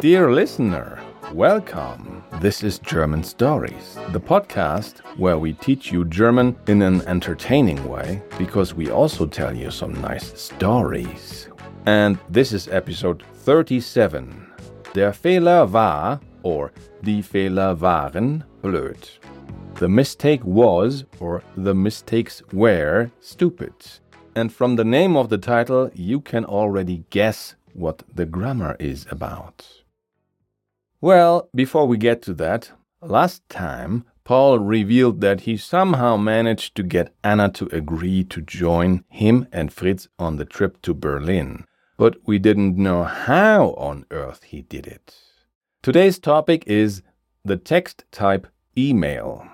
Dear listener, welcome. This is German Stories, the podcast where we teach you German in an entertaining way because we also tell you some nice stories. And this is episode 37. Der Fehler war or die Fehler waren blöd. The mistake was or the mistakes were stupid. And from the name of the title, you can already guess what the grammar is about. Well, before we get to that, last time Paul revealed that he somehow managed to get Anna to agree to join him and Fritz on the trip to Berlin, but we didn't know how on earth he did it. Today's topic is the text type email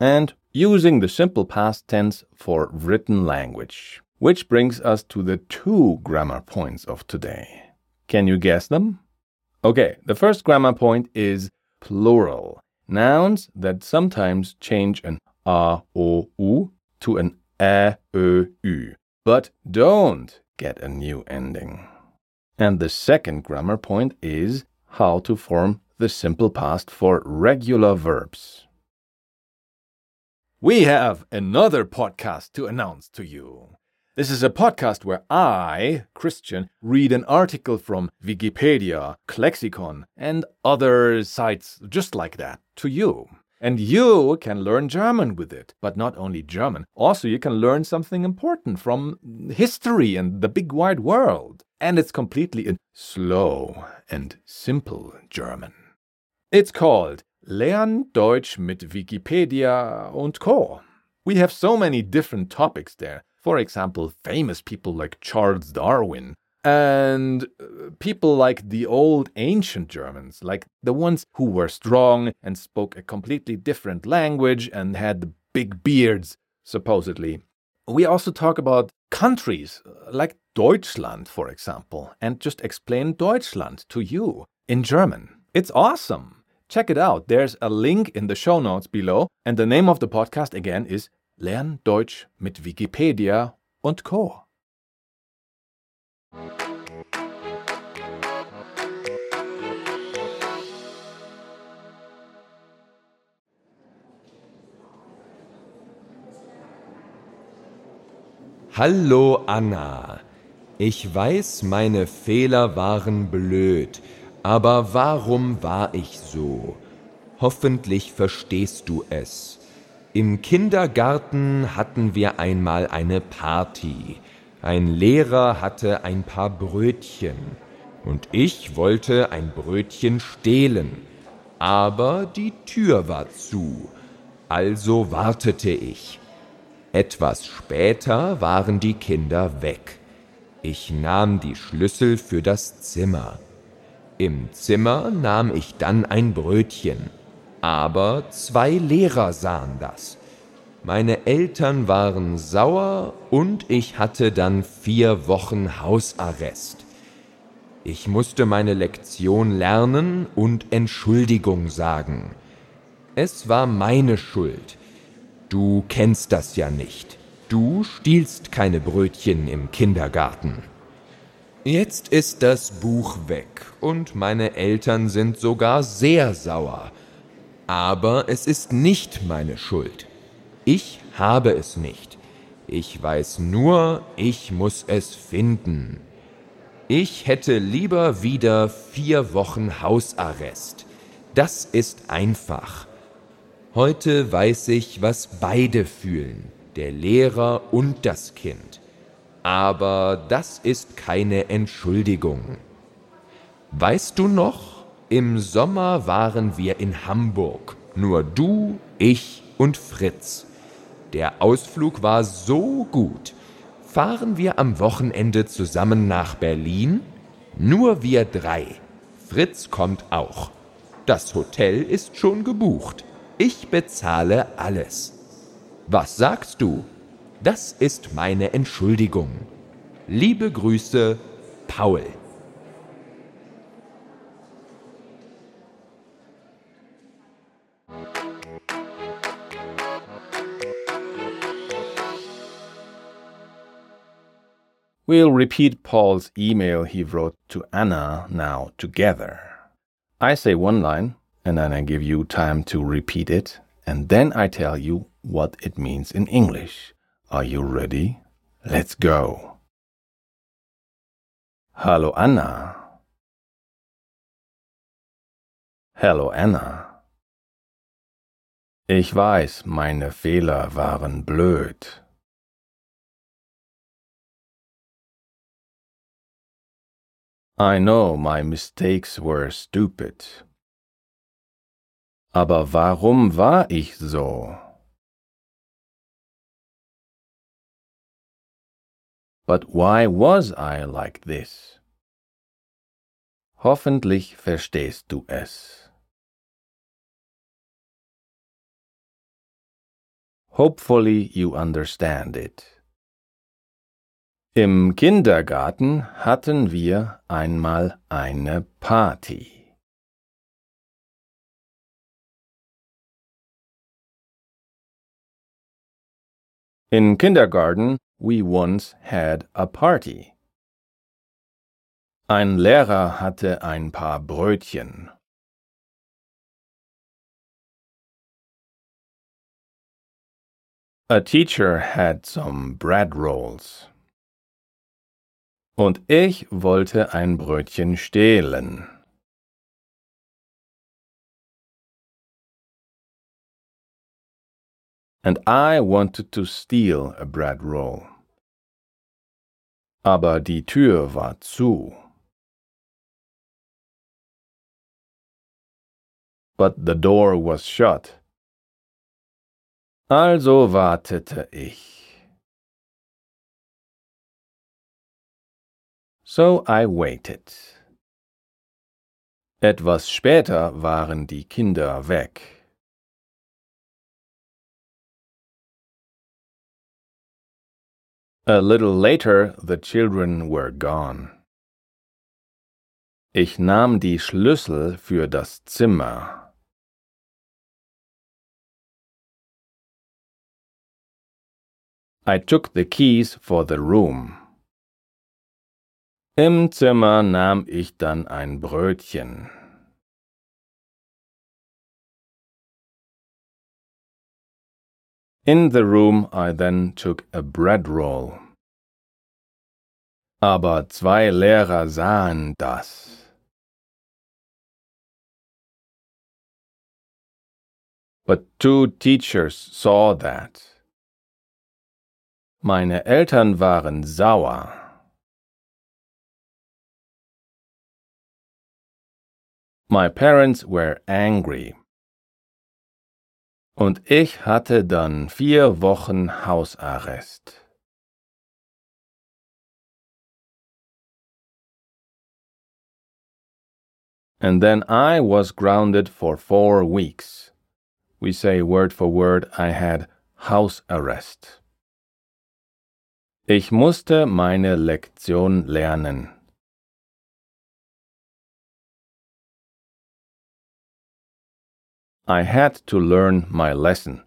and using the simple past tense for written language, which brings us to the two grammar points of today. Can you guess them? Okay, the first grammar point is plural. Nouns that sometimes change an a, o, u to an a, ö, ü, but don't get a new ending. And the second grammar point is how to form the simple past for regular verbs. We have another podcast to announce to you. This is a podcast where I, Christian, read an article from Wikipedia, Lexicon, and other sites just like that to you. And you can learn German with it. But not only German, also you can learn something important from history and the big wide world. And it's completely in slow and simple German. It's called Lern Deutsch mit Wikipedia und Co. We have so many different topics there for example, famous people like Charles Darwin, and uh, people like the old ancient Germans, like the ones who were strong and spoke a completely different language and had big beards, supposedly. We also talk about countries uh, like Deutschland, for example, and just explain Deutschland to you in German. It's awesome. Check it out. There's a link in the show notes below, and the name of the podcast again is Lern Deutsch mit Wikipedia und Co. Hallo Anna. Ich weiß, meine Fehler waren blöd, aber warum war ich so? Hoffentlich verstehst du es. Im Kindergarten hatten wir einmal eine Party. Ein Lehrer hatte ein paar Brötchen und ich wollte ein Brötchen stehlen, aber die Tür war zu, also wartete ich. Etwas später waren die Kinder weg. Ich nahm die Schlüssel für das Zimmer. Im Zimmer nahm ich dann ein Brötchen aber zwei Lehrer sahen das. Meine Eltern waren sauer und ich hatte dann vier Wochen Hausarrest. Ich musste meine Lektion lernen und Entschuldigung sagen. Es war meine Schuld. Du kennst das ja nicht. Du stiehlst keine Brötchen im Kindergarten. Jetzt ist das Buch weg und meine Eltern sind sogar sehr sauer. Aber es ist nicht meine Schuld. Ich habe es nicht. Ich weiß nur, ich muss es finden. Ich hätte lieber wieder vier Wochen Hausarrest. Das ist einfach. Heute weiß ich, was beide fühlen, der Lehrer und das Kind. Aber das ist keine Entschuldigung. Weißt du noch, im Sommer waren wir in Hamburg, nur du, ich und Fritz. Der Ausflug war so gut. Fahren wir am Wochenende zusammen nach Berlin? Nur wir drei. Fritz kommt auch. Das Hotel ist schon gebucht. Ich bezahle alles. Was sagst du? Das ist meine Entschuldigung. Liebe Grüße, Paul. We'll repeat Paul's email he wrote to Anna now together. I say one line, and then I give you time to repeat it, and then I tell you what it means in English. Are you ready? Let's go. Hallo Anna. Hallo Anna. Ich weiß, meine Fehler waren blöd. I know my mistakes were stupid. Aber warum war ich so? But why was I like this? Hoffentlich verstehst du es. Hopefully you understand it. Im Kindergarten hatten wir einmal eine Party. In kindergarten we once had a party. Ein Lehrer hatte ein paar Brötchen. A teacher had some bread rolls. Und ich wollte ein Brötchen stehlen. And I wanted to steal a bread roll. Aber die Tür war zu. But the door was shut. Also wartete ich. So I waited. Etwas später waren die Kinder weg. A little later the children were gone. Ich nahm die Schlüssel für das Zimmer. I took the keys for the room. Im Zimmer nahm ich dann ein Brötchen. In the room I then took a bread roll. Aber zwei Lehrer sahen das. But two teachers saw that. Meine Eltern waren sauer. My parents were angry. Und ich hatte dann vier Wochen Hausarrest. And then I was grounded for four weeks. We say word for word, I had house arrest. Ich musste meine Lektion lernen. I had to learn my lesson.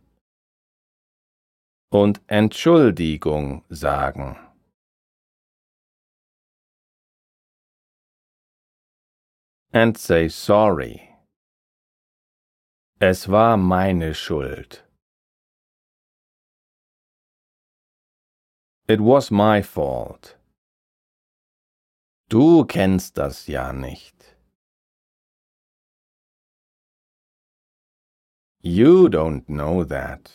Und Entschuldigung sagen. And say sorry. Es war meine Schuld. It was my fault. Du kennst das ja nicht. You don't know that.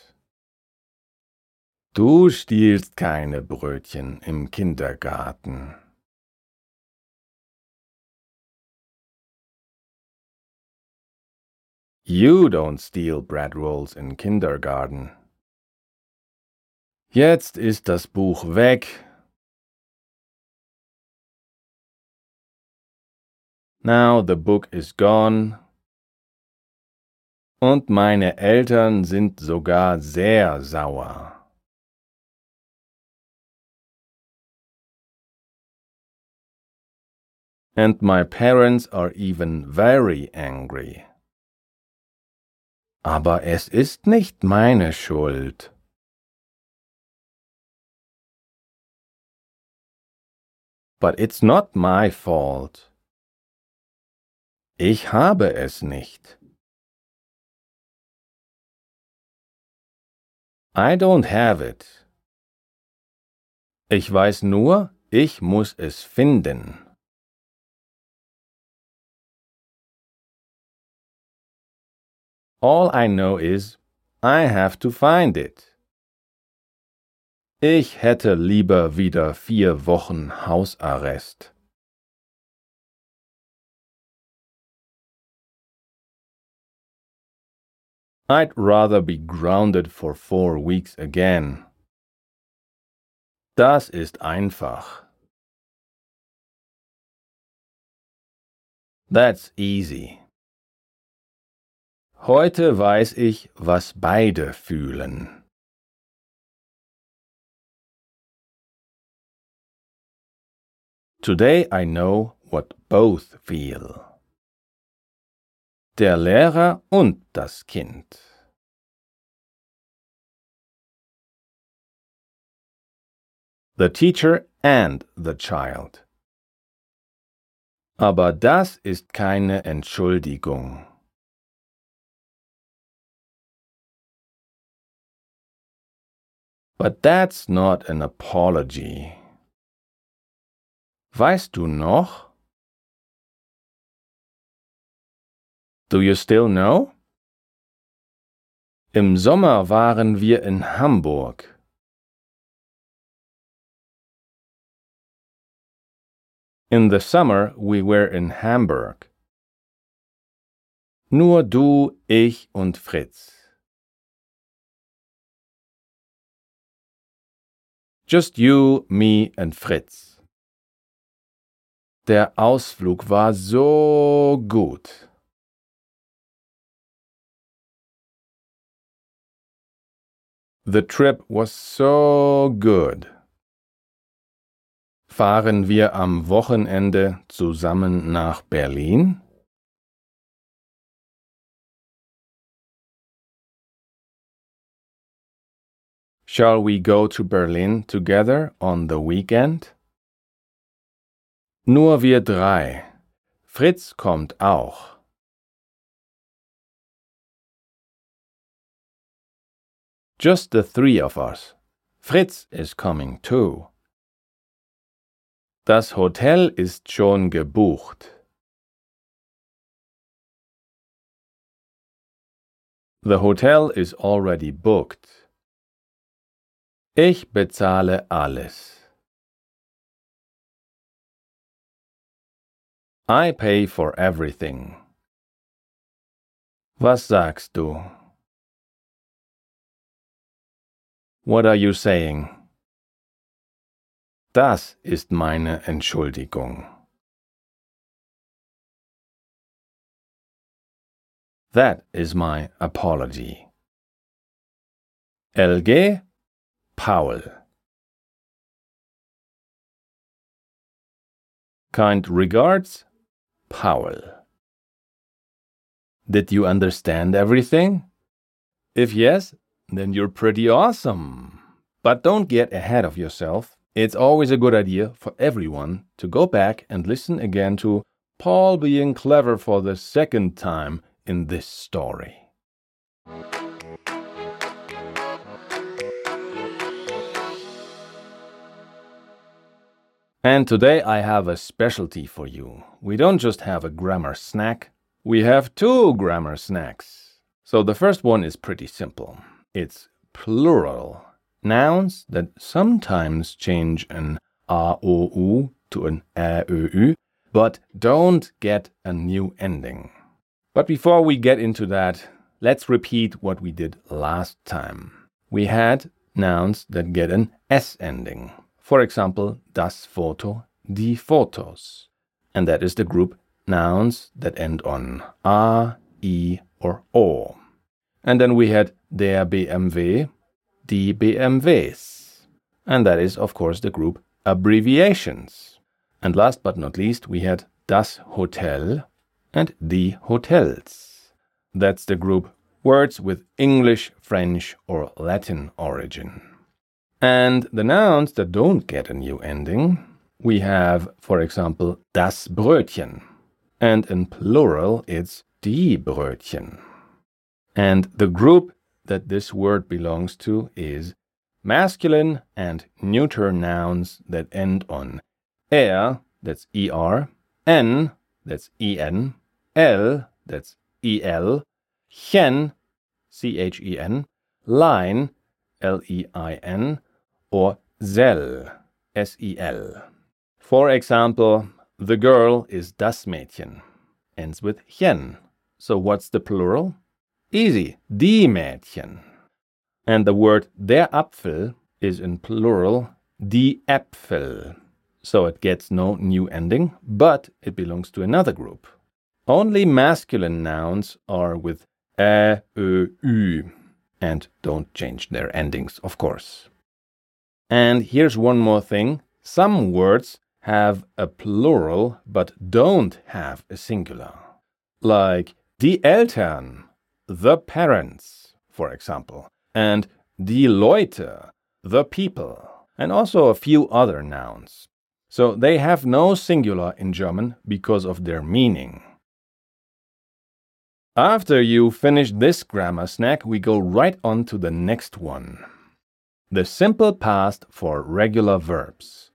Du stiehlst keine Brötchen im Kindergarten. You don't steal bread rolls in kindergarten. Jetzt ist das Buch weg. Now the book is gone. Und meine Eltern sind sogar sehr sauer. And my parents are even very angry. Aber es ist nicht meine Schuld. But it's not my fault. Ich habe es nicht. I don't have it. Ich weiß nur, ich muss es finden. All I know is, I have to find it. Ich hätte lieber wieder vier Wochen Hausarrest. I'd rather be grounded for four weeks again. Das ist einfach. That's easy. Heute weiß ich, was beide fühlen. Today I know what both feel. Der Lehrer und das Kind. The teacher and the child. Aber das ist keine Entschuldigung. But that's not an apology. Weißt du noch? Do you still know? Im Sommer waren wir in Hamburg. In the summer we were in Hamburg. Nur du, ich und Fritz. Just you, me and Fritz. Der Ausflug war so gut. The trip was so good. Fahren wir am Wochenende zusammen nach Berlin? Shall we go to Berlin together on the weekend? Nur wir drei. Fritz kommt auch. Just the three of us. Fritz is coming too. Das Hotel ist schon gebucht. The hotel is already booked. Ich bezahle alles. I pay for everything. Was sagst du? What are you saying? Das ist meine Entschuldigung. That is my apology. LG Paul. Kind regards, Paul. Did you understand everything? If yes, then you're pretty awesome. But don't get ahead of yourself. It's always a good idea for everyone to go back and listen again to Paul being clever for the second time in this story. And today I have a specialty for you. We don't just have a grammar snack, we have two grammar snacks. So the first one is pretty simple it's plural. Nouns that sometimes change an a o u to an a ö ü, but don't get a new ending. But before we get into that, let's repeat what we did last time. We had nouns that get an s ending. For example, das Foto, die Fotos. And that is the group nouns that end on a, i, or o. And then we had der BMW, die BMWs. And that is, of course, the group abbreviations. And last but not least, we had das Hotel and die Hotels. That's the group words with English, French, or Latin origin. And the nouns that don't get a new ending, we have, for example, das Brötchen. And in plural, it's die Brötchen. And the group that this word belongs to is masculine and neuter nouns that end on er, that's er, n, that's en, l, that's el, chen, c-h-e-n, lein, l-e-i-n, or sel, s-e-l. For example, the girl is das Mädchen, ends with chen. So what's the plural? Easy, die Mädchen. And the word der Apfel is in plural die Äpfel. So it gets no new ending, but it belongs to another group. Only masculine nouns are with ä, ö, ü, and don't change their endings, of course. And here's one more thing. Some words have a plural but don't have a singular. Like die Eltern, the parents, for example, and die Leute, the people, and also a few other nouns. So they have no singular in German because of their meaning. After you finish this grammar snack, we go right on to the next one. The simple past for regular verbs.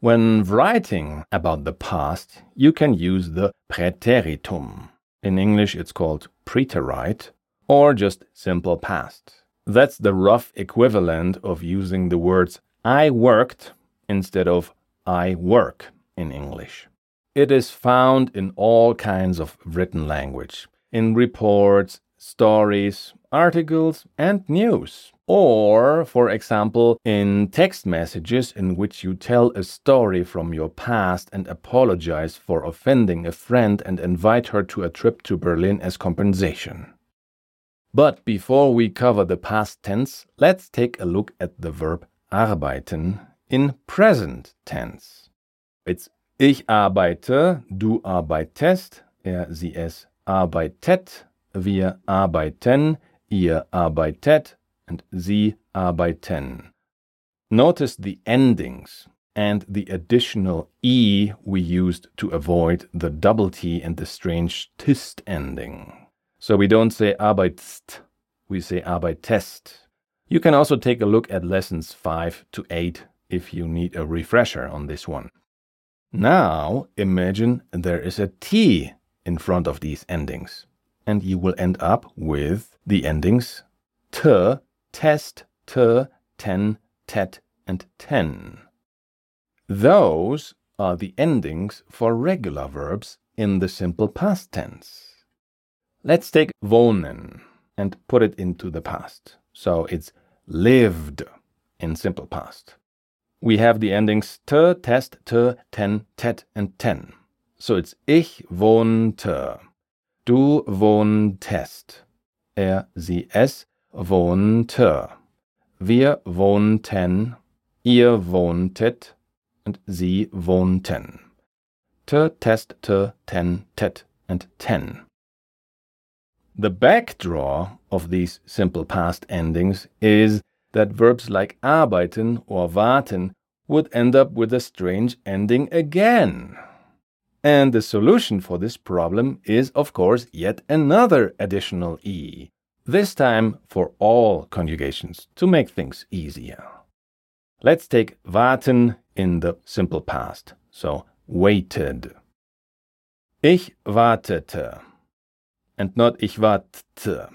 When writing about the past, you can use the Präteritum. In English, it's called preterite or just simple past. That's the rough equivalent of using the words I worked instead of I work in English. It is found in all kinds of written language, in reports, stories, articles, and news. Or, for example, in text messages in which you tell a story from your past and apologize for offending a friend and invite her to a trip to Berlin as compensation. But before we cover the past tense, let's take a look at the verb arbeiten in present tense. It's ich arbeite, du arbeitest, er, sie, es arbeitet, wir arbeiten, ihr arbeitet, and sie arbeiten. Notice the endings and the additional e we used to avoid the double t and the strange tist ending. So we don't say arbeitst, we say arbeitest. You can also take a look at lessons 5 to 8 if you need a refresher on this one. Now imagine there is a T in front of these endings, and you will end up with the endings t, test, t, ten, tet, and ten. Those are the endings for regular verbs in the simple past tense. Let's take wohnen and put it into the past. So it's lived in simple past. We have the endings t, test, t, ten, tet, and ten. So it's ich wohnte, du wohntest, er, sie, es wohnte, wir wohnten, ihr wohntet und sie wohnten. Te, test, t, ten, tet, and ten. The backdraw of these simple past endings is that verbs like arbeiten or warten would end up with a strange ending again. And the solution for this problem is, of course, yet another additional E, this time for all conjugations to make things easier. Let's take warten in the simple past, so waited. Ich wartete, and not ich wartete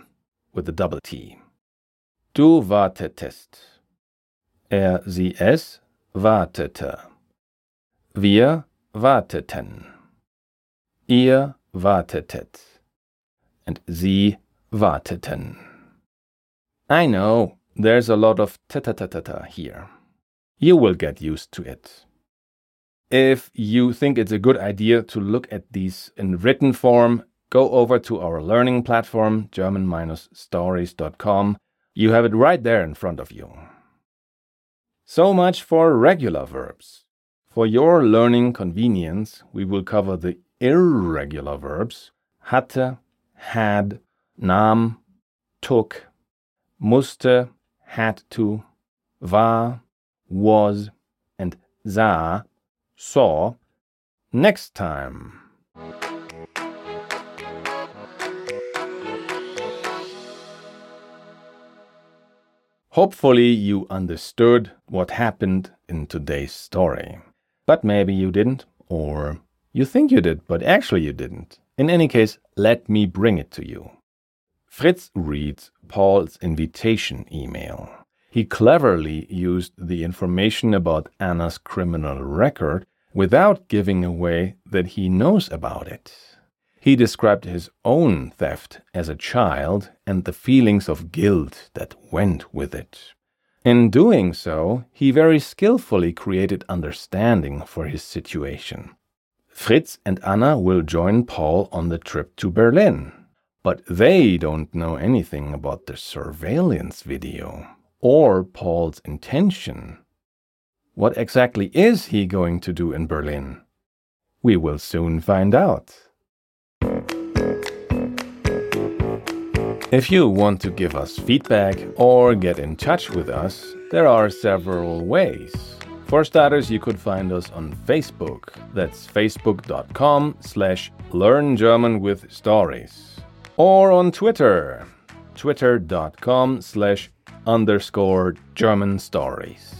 with a double T. Du wartetest. Er, sie, es wartete. Wir warteten. Ihr wartetet. And sie warteten. I know, there's a lot of ta-ta-ta-ta-ta here. You will get used to it. If you think it's a good idea to look at these in written form, go over to our learning platform, german-stories.com. You have it right there in front of you. So much for regular verbs. For your learning convenience, we will cover the irregular verbs hatte, had, nahm, took, musste, had to, war, was, and sah saw next time. Hopefully, you understood what happened in today's story. But maybe you didn't, or you think you did, but actually you didn't. In any case, let me bring it to you. Fritz reads Paul's invitation email. He cleverly used the information about Anna's criminal record without giving away that he knows about it. He described his own theft as a child and the feelings of guilt that went with it. In doing so, he very skillfully created understanding for his situation. Fritz and Anna will join Paul on the trip to Berlin, but they don't know anything about the surveillance video or Paul's intention. What exactly is he going to do in Berlin? We will soon find out. If you want to give us feedback or get in touch with us, there are several ways. For starters, you could find us on Facebook. That's facebook.com slash learn German with stories. Or on Twitter, twitter.com slash underscore German stories.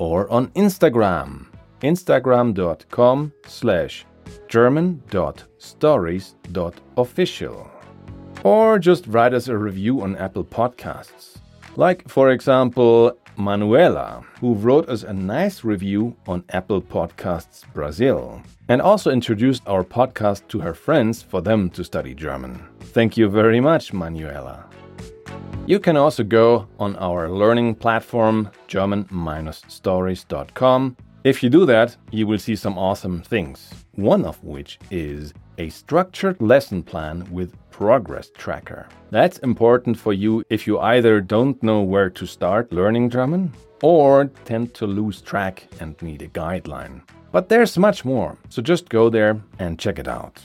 Or on Instagram, instagram.com slash german.stories.official. Or just write us a review on Apple Podcasts. Like, for example, Manuela, who wrote us a nice review on Apple Podcasts Brazil and also introduced our podcast to her friends for them to study German. Thank you very much, Manuela. You can also go on our learning platform, german-stories.com. If you do that, you will see some awesome things, one of which is a structured lesson plan with progress tracker. That's important for you if you either don't know where to start learning German or tend to lose track and need a guideline. But there's much more, so just go there and check it out.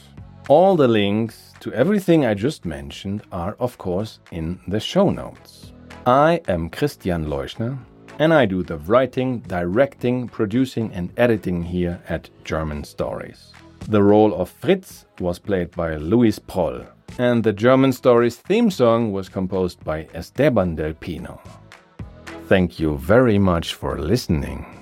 All the links to everything I just mentioned are, of course, in the show notes. I am Christian Leuschner, and I do the writing, directing, producing, and editing here at German Stories. The role of Fritz was played by Luis Proll, and the German Stories theme song was composed by Esteban del Pino. Thank you very much for listening.